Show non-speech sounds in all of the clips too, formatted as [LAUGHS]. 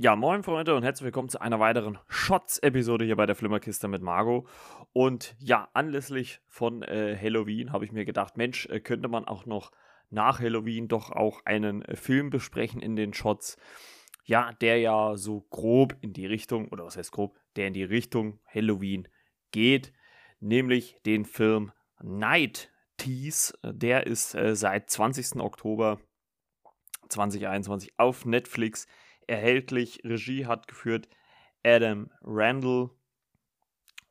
Ja, moin Freunde und herzlich willkommen zu einer weiteren Shots-Episode hier bei der Flimmerkiste mit Margot. Und ja, anlässlich von äh, Halloween habe ich mir gedacht, Mensch, äh, könnte man auch noch nach Halloween doch auch einen äh, Film besprechen in den Shots. Ja, der ja so grob in die Richtung, oder was heißt grob, der in die Richtung Halloween geht, nämlich den Film Night Tease. Der ist äh, seit 20. Oktober 2021 auf Netflix erhältlich. Regie hat geführt Adam Randall.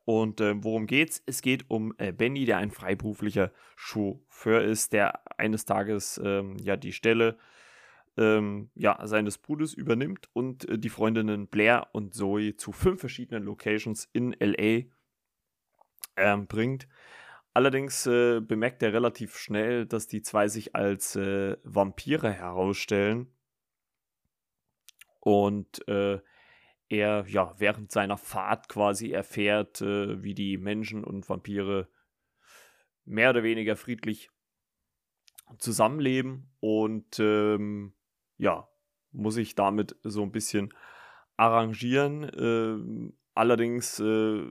Und äh, worum geht's? Es geht um äh, Benny, der ein freiberuflicher Chauffeur ist, der eines Tages ähm, ja die Stelle ähm, ja, seines Bruders übernimmt und äh, die Freundinnen Blair und Zoe zu fünf verschiedenen Locations in LA ähm, bringt. Allerdings äh, bemerkt er relativ schnell, dass die zwei sich als äh, Vampire herausstellen und äh, er ja während seiner Fahrt quasi erfährt, äh, wie die Menschen und Vampire mehr oder weniger friedlich zusammenleben und ähm, ja, muss ich damit so ein bisschen arrangieren. Äh, allerdings äh,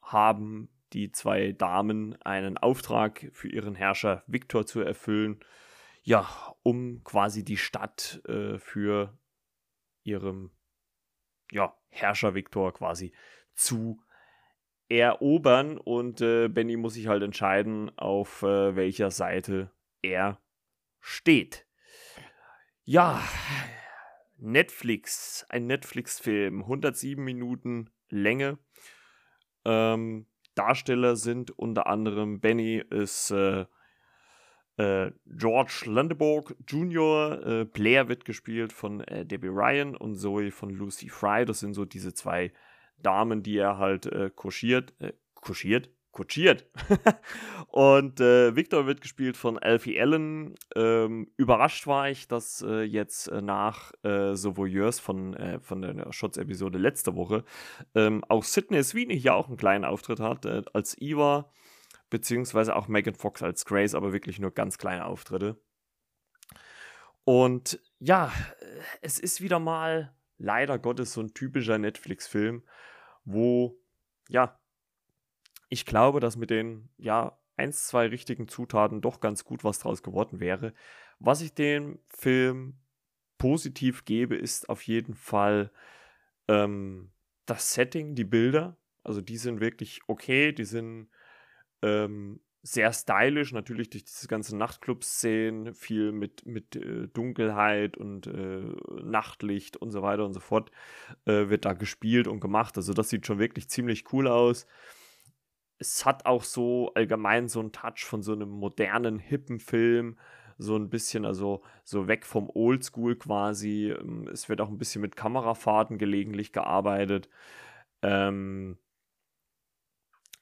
haben die zwei Damen einen Auftrag für ihren Herrscher Viktor zu erfüllen, ja, um quasi die Stadt äh, für ihrem ja, Herrscher Viktor quasi zu erobern und äh, Benny muss sich halt entscheiden, auf äh, welcher Seite er steht. Ja, Netflix, ein Netflix-Film, 107 Minuten Länge. Ähm, Darsteller sind unter anderem Benny ist äh, äh, George Landeborg Jr., äh, Blair wird gespielt von äh, Debbie Ryan und Zoe von Lucy Fry. Das sind so diese zwei Damen, die er halt äh, kutschiert, äh, kutschiert, kutschiert. [LAUGHS] und äh, Victor wird gespielt von Alfie Allen. Ähm, überrascht war ich, dass äh, jetzt äh, nach äh, The Voyeurs von, äh, von der Shots-Episode letzte Woche ähm, auch Sidney Sweeney hier auch einen kleinen Auftritt hat äh, als Eva beziehungsweise auch Megan Fox als Grace, aber wirklich nur ganz kleine Auftritte. Und ja, es ist wieder mal leider Gottes so ein typischer Netflix-Film, wo, ja, ich glaube, dass mit den, ja, eins, zwei richtigen Zutaten doch ganz gut was draus geworden wäre. Was ich dem Film positiv gebe, ist auf jeden Fall ähm, das Setting, die Bilder. Also die sind wirklich okay, die sind ähm, sehr stylisch, natürlich durch diese ganzen Nachtclub-Szenen, viel mit, mit äh, Dunkelheit und äh, Nachtlicht und so weiter und so fort äh, wird da gespielt und gemacht. Also das sieht schon wirklich ziemlich cool aus. Es hat auch so allgemein so einen Touch von so einem modernen, hippen Film, so ein bisschen, also so weg vom Oldschool quasi. Ähm, es wird auch ein bisschen mit Kamerafahrten gelegentlich gearbeitet. Ähm,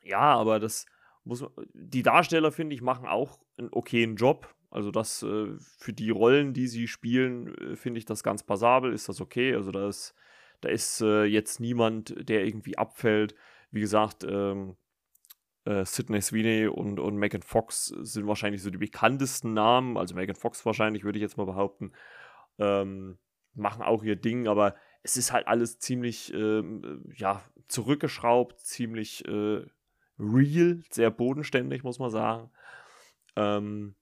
ja, aber das muss die Darsteller, finde ich, machen auch einen okayen Job. Also das äh, für die Rollen, die sie spielen, äh, finde ich das ganz passabel, ist das okay. Also da ist, da ist äh, jetzt niemand, der irgendwie abfällt. Wie gesagt, ähm, äh, Sidney Sweeney und, und Megan Fox sind wahrscheinlich so die bekanntesten Namen. Also Megan Fox wahrscheinlich, würde ich jetzt mal behaupten. Ähm, machen auch ihr Ding, aber es ist halt alles ziemlich ähm, ja, zurückgeschraubt, ziemlich äh, real, sehr bodenständig, muss man sagen. Ähm,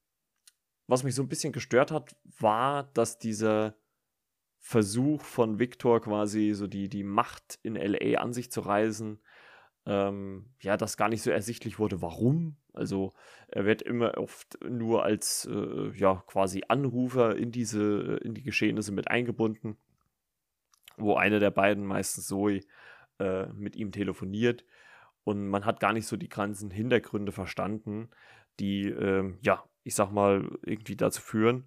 was mich so ein bisschen gestört hat, war, dass dieser Versuch von Victor quasi so die, die Macht in LA an sich zu reißen, ähm, ja, das gar nicht so ersichtlich wurde, warum. Also er wird immer oft nur als äh, ja quasi Anrufer in diese, in die Geschehnisse mit eingebunden, wo eine der beiden, meistens Zoe, äh, mit ihm telefoniert und man hat gar nicht so die ganzen Hintergründe verstanden, die, ähm, ja, ich sag mal, irgendwie dazu führen.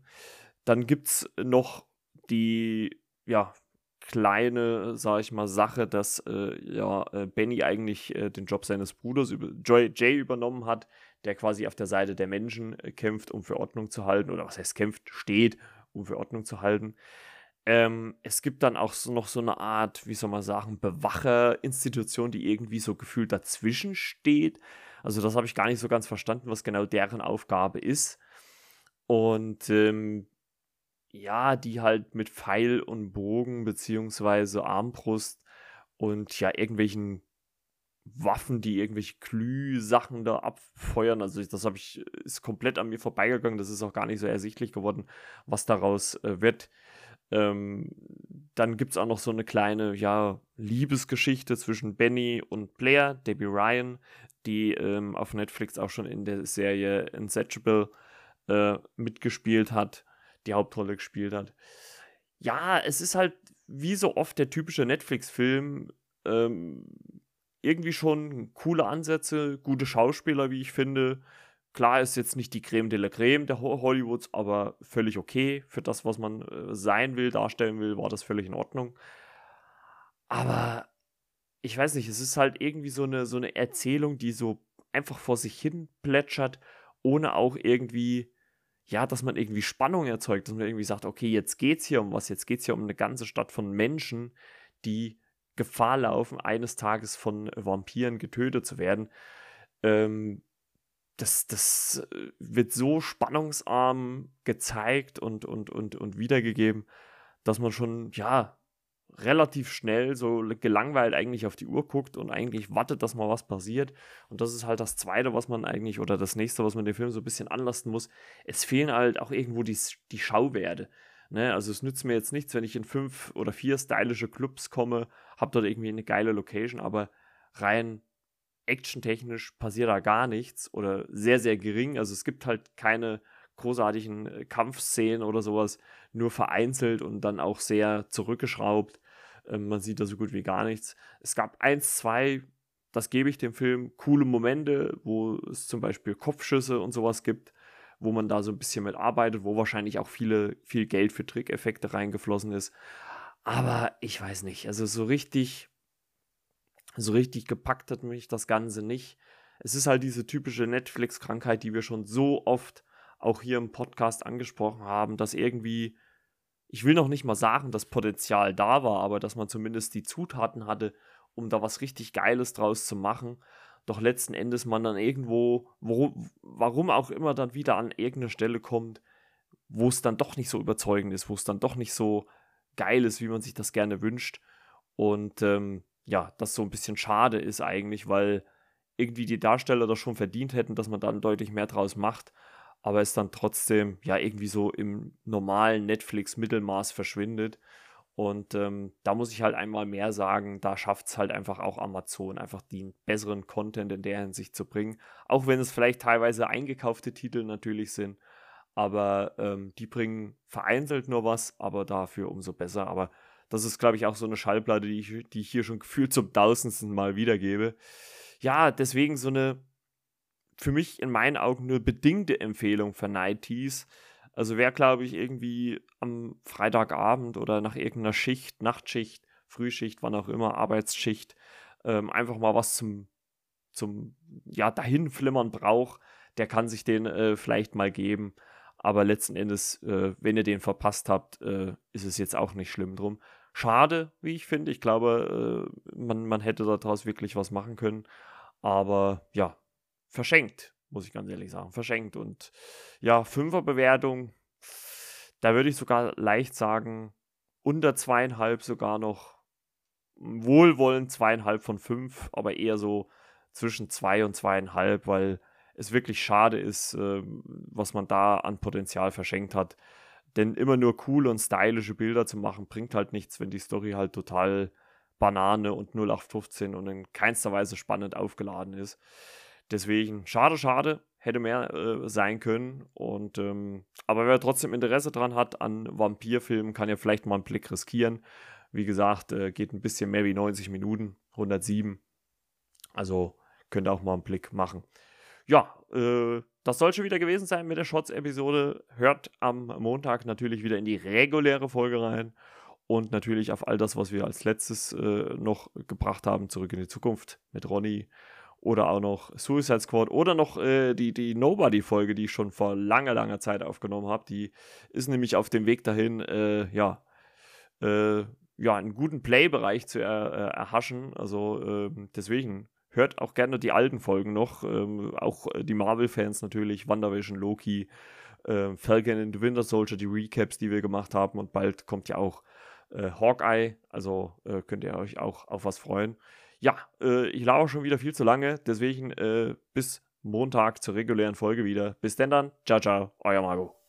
Dann gibt es noch die, ja, kleine, sag ich mal, Sache, dass äh, ja, äh, Benny eigentlich äh, den Job seines Bruders über, Joy, Jay übernommen hat, der quasi auf der Seite der Menschen äh, kämpft, um für Ordnung zu halten, oder was heißt kämpft, steht, um für Ordnung zu halten. Ähm, es gibt dann auch so noch so eine Art, wie soll man sagen, Bewacherinstitution, die irgendwie so gefühlt dazwischen steht. Also das habe ich gar nicht so ganz verstanden, was genau deren Aufgabe ist. Und ähm, ja, die halt mit Pfeil und Bogen beziehungsweise Armbrust und ja, irgendwelchen Waffen, die irgendwelche Glühsachen da abfeuern. Also das habe ich, ist komplett an mir vorbeigegangen. Das ist auch gar nicht so ersichtlich geworden, was daraus äh, wird. Ähm, dann gibt es auch noch so eine kleine, ja, Liebesgeschichte zwischen Benny und Blair, Debbie Ryan, die ähm, auf Netflix auch schon in der Serie Insatiable äh, mitgespielt hat, die Hauptrolle gespielt hat. Ja, es ist halt wie so oft der typische Netflix-Film. Ähm, irgendwie schon coole Ansätze, gute Schauspieler, wie ich finde. Klar ist jetzt nicht die Creme de la Creme der Hollywoods, aber völlig okay. Für das, was man äh, sein will, darstellen will, war das völlig in Ordnung. Aber ich weiß nicht, es ist halt irgendwie so eine, so eine Erzählung, die so einfach vor sich hin plätschert, ohne auch irgendwie, ja, dass man irgendwie Spannung erzeugt, dass man irgendwie sagt, okay, jetzt geht's hier um was, jetzt geht's hier um eine ganze Stadt von Menschen, die Gefahr laufen, eines Tages von Vampiren getötet zu werden. Ähm, das, das äh, wird so spannungsarm gezeigt und, und, und, und wiedergegeben, dass man schon, ja, relativ schnell so gelangweilt eigentlich auf die Uhr guckt und eigentlich wartet, dass mal was passiert. Und das ist halt das Zweite, was man eigentlich, oder das Nächste, was man dem Film so ein bisschen anlasten muss. Es fehlen halt auch irgendwo die, die Schauwerte. Ne? Also es nützt mir jetzt nichts, wenn ich in fünf oder vier stylische Clubs komme, habe dort irgendwie eine geile Location, aber rein actiontechnisch passiert da gar nichts oder sehr, sehr gering. Also es gibt halt keine großartigen äh, Kampfszenen oder sowas, nur vereinzelt und dann auch sehr zurückgeschraubt. Ähm, man sieht da so gut wie gar nichts. Es gab eins, zwei, das gebe ich dem Film, coole Momente, wo es zum Beispiel Kopfschüsse und sowas gibt wo man da so ein bisschen mit arbeitet, wo wahrscheinlich auch viele, viel Geld für Trickeffekte reingeflossen ist. Aber ich weiß nicht, also so richtig, so richtig gepackt hat mich das Ganze nicht. Es ist halt diese typische Netflix-Krankheit, die wir schon so oft auch hier im Podcast angesprochen haben, dass irgendwie, ich will noch nicht mal sagen, dass Potenzial da war, aber dass man zumindest die Zutaten hatte, um da was richtig Geiles draus zu machen doch letzten Endes man dann irgendwo, wo, warum auch immer, dann wieder an irgendeine Stelle kommt, wo es dann doch nicht so überzeugend ist, wo es dann doch nicht so geil ist, wie man sich das gerne wünscht. Und ähm, ja, das so ein bisschen schade ist eigentlich, weil irgendwie die Darsteller das schon verdient hätten, dass man dann deutlich mehr draus macht, aber es dann trotzdem ja irgendwie so im normalen Netflix-Mittelmaß verschwindet. Und ähm, da muss ich halt einmal mehr sagen, da schafft es halt einfach auch Amazon, einfach den besseren Content in der Hinsicht zu bringen. Auch wenn es vielleicht teilweise eingekaufte Titel natürlich sind. Aber ähm, die bringen vereinzelt nur was, aber dafür umso besser. Aber das ist, glaube ich, auch so eine Schallplatte, die ich, die ich hier schon gefühlt zum tausendsten Mal wiedergebe. Ja, deswegen so eine für mich in meinen Augen nur bedingte Empfehlung für Nighties. Also wer, glaube ich, irgendwie am Freitagabend oder nach irgendeiner Schicht, Nachtschicht, Frühschicht, wann auch immer, Arbeitsschicht, ähm, einfach mal was zum, zum ja, dahinflimmern braucht, der kann sich den äh, vielleicht mal geben. Aber letzten Endes, äh, wenn ihr den verpasst habt, äh, ist es jetzt auch nicht schlimm drum. Schade, wie ich finde. Ich glaube, äh, man, man hätte daraus wirklich was machen können. Aber ja, verschenkt muss ich ganz ehrlich sagen. Verschenkt. Und ja, Fünferbewertung, da würde ich sogar leicht sagen, unter zweieinhalb sogar noch wohlwollend zweieinhalb von fünf, aber eher so zwischen zwei und zweieinhalb, weil es wirklich schade ist, äh, was man da an Potenzial verschenkt hat. Denn immer nur coole und stylische Bilder zu machen, bringt halt nichts, wenn die Story halt total Banane und 0815 und in keinster Weise spannend aufgeladen ist. Deswegen, schade, schade, hätte mehr äh, sein können. Und ähm, aber wer trotzdem Interesse dran hat an Vampirfilmen, kann ja vielleicht mal einen Blick riskieren. Wie gesagt, äh, geht ein bisschen mehr wie 90 Minuten, 107. Also könnt ihr auch mal einen Blick machen. Ja, äh, das soll schon wieder gewesen sein mit der Shots-Episode. Hört am Montag natürlich wieder in die reguläre Folge rein und natürlich auf all das, was wir als letztes äh, noch gebracht haben, zurück in die Zukunft mit Ronny oder auch noch Suicide Squad oder noch äh, die, die Nobody-Folge, die ich schon vor langer, langer Zeit aufgenommen habe. Die ist nämlich auf dem Weg dahin, äh, ja, äh, ja, einen guten Play-Bereich zu er, äh, erhaschen. Also ähm, deswegen hört auch gerne die alten Folgen noch. Ähm, auch die Marvel-Fans natürlich, WandaVision, Loki, äh, Falcon and the Winter Soldier, die Recaps, die wir gemacht haben. Und bald kommt ja auch äh, Hawkeye. Also äh, könnt ihr euch auch auf was freuen. Ja, äh, ich laufe schon wieder viel zu lange. Deswegen äh, bis Montag zur regulären Folge wieder. Bis denn dann. Ciao, ciao. Euer Margot.